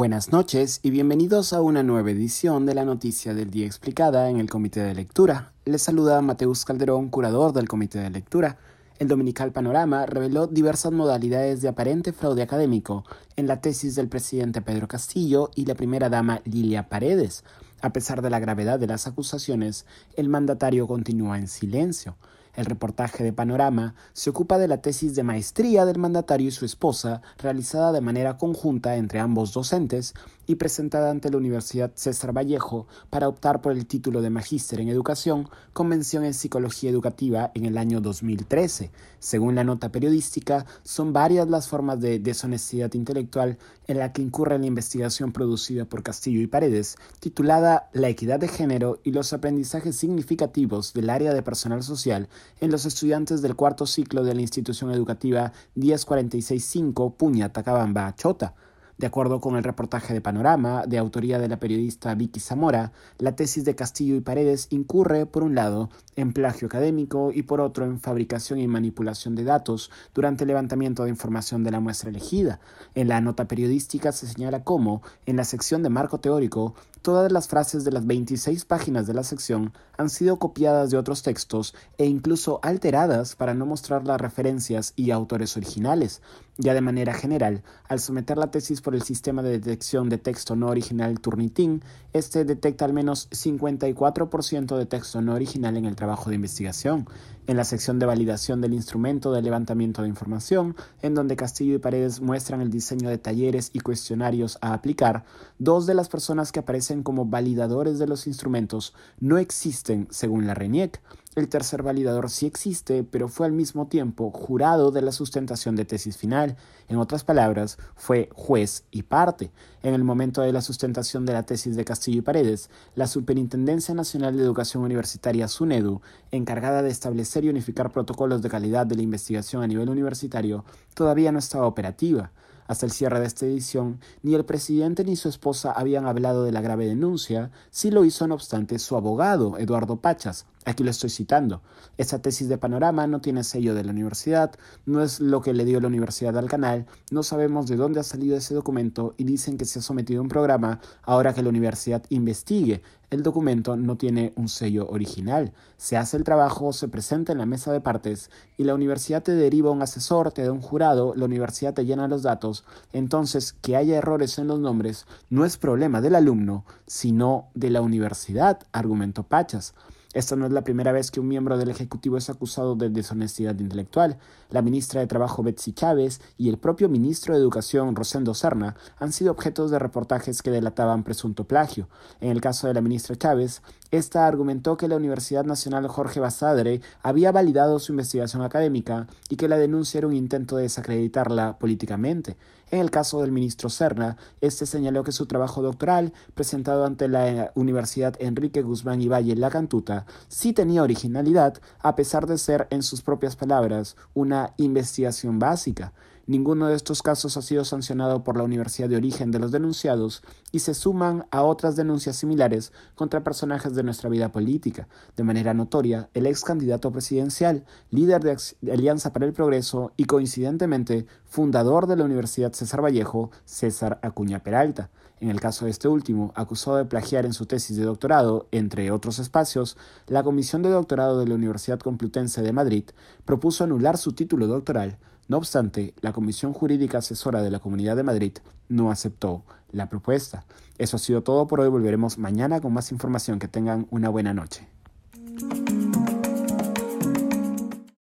Buenas noches y bienvenidos a una nueva edición de la Noticia del Día Explicada en el Comité de Lectura. Les saluda Mateus Calderón, curador del Comité de Lectura. El Dominical Panorama reveló diversas modalidades de aparente fraude académico en la tesis del presidente Pedro Castillo y la primera dama Lilia Paredes. A pesar de la gravedad de las acusaciones, el mandatario continúa en silencio. El reportaje de Panorama se ocupa de la tesis de maestría del mandatario y su esposa, realizada de manera conjunta entre ambos docentes y presentada ante la Universidad César Vallejo para optar por el título de magíster en educación con mención en psicología educativa en el año 2013. Según la nota periodística, son varias las formas de deshonestidad intelectual en la que incurre la investigación producida por Castillo y Paredes, titulada La equidad de género y los aprendizajes significativos del área de personal social en los estudiantes del cuarto ciclo de la institución educativa 10465 Puña Tacabamba Chota. De acuerdo con el reportaje de Panorama, de autoría de la periodista Vicky Zamora, la tesis de Castillo y Paredes incurre, por un lado, en plagio académico y por otro en fabricación y manipulación de datos durante el levantamiento de información de la muestra elegida. En la nota periodística se señala cómo, en la sección de marco teórico, todas las frases de las 26 páginas de la sección han sido copiadas de otros textos e incluso alteradas para no mostrar las referencias y autores originales. Ya de manera general, al someter la tesis por el sistema de detección de texto no original Turnitin, este detecta al menos 54% de texto no original en el trabajo de investigación. En la sección de validación del instrumento de levantamiento de información, en donde Castillo y Paredes muestran el diseño de talleres y cuestionarios a aplicar, dos de las personas que aparecen como validadores de los instrumentos no existen según la RENIEC. El tercer validador sí existe, pero fue al mismo tiempo jurado de la sustentación de tesis final. En otras palabras, fue juez y parte. En el momento de la sustentación de la tesis de Castillo y Paredes, la Superintendencia Nacional de Educación Universitaria SUNEDU, encargada de establecer y unificar protocolos de calidad de la investigación a nivel universitario, todavía no estaba operativa. Hasta el cierre de esta edición, ni el presidente ni su esposa habían hablado de la grave denuncia, sí lo hizo no obstante su abogado, Eduardo Pachas, Aquí lo estoy citando. Esa tesis de panorama no tiene sello de la universidad, no es lo que le dio la universidad al canal, no sabemos de dónde ha salido ese documento y dicen que se ha sometido a un programa ahora que la universidad investigue. El documento no tiene un sello original. Se hace el trabajo, se presenta en la mesa de partes y la universidad te deriva un asesor, te da un jurado, la universidad te llena los datos. Entonces, que haya errores en los nombres no es problema del alumno, sino de la universidad, argumentó Pachas. Esta no es la primera vez que un miembro del Ejecutivo es acusado de deshonestidad intelectual. La ministra de Trabajo Betsy Chávez y el propio ministro de Educación Rosendo Serna han sido objetos de reportajes que delataban presunto plagio. En el caso de la ministra Chávez, esta argumentó que la Universidad Nacional Jorge Basadre había validado su investigación académica y que la denuncia era un intento de desacreditarla políticamente. En el caso del ministro Serna, este señaló que su trabajo doctoral, presentado ante la Universidad Enrique Guzmán y Valle La Cantuta, sí tenía originalidad, a pesar de ser, en sus propias palabras, una investigación básica. Ninguno de estos casos ha sido sancionado por la universidad de origen de los denunciados y se suman a otras denuncias similares contra personajes de nuestra vida política. De manera notoria, el ex candidato presidencial, líder de Alianza para el Progreso y coincidentemente fundador de la Universidad César Vallejo, César Acuña Peralta. En el caso de este último, acusado de plagiar en su tesis de doctorado, entre otros espacios, la Comisión de Doctorado de la Universidad Complutense de Madrid propuso anular su título doctoral no obstante, la Comisión Jurídica Asesora de la Comunidad de Madrid no aceptó la propuesta. Eso ha sido todo por hoy. Volveremos mañana con más información. Que tengan una buena noche.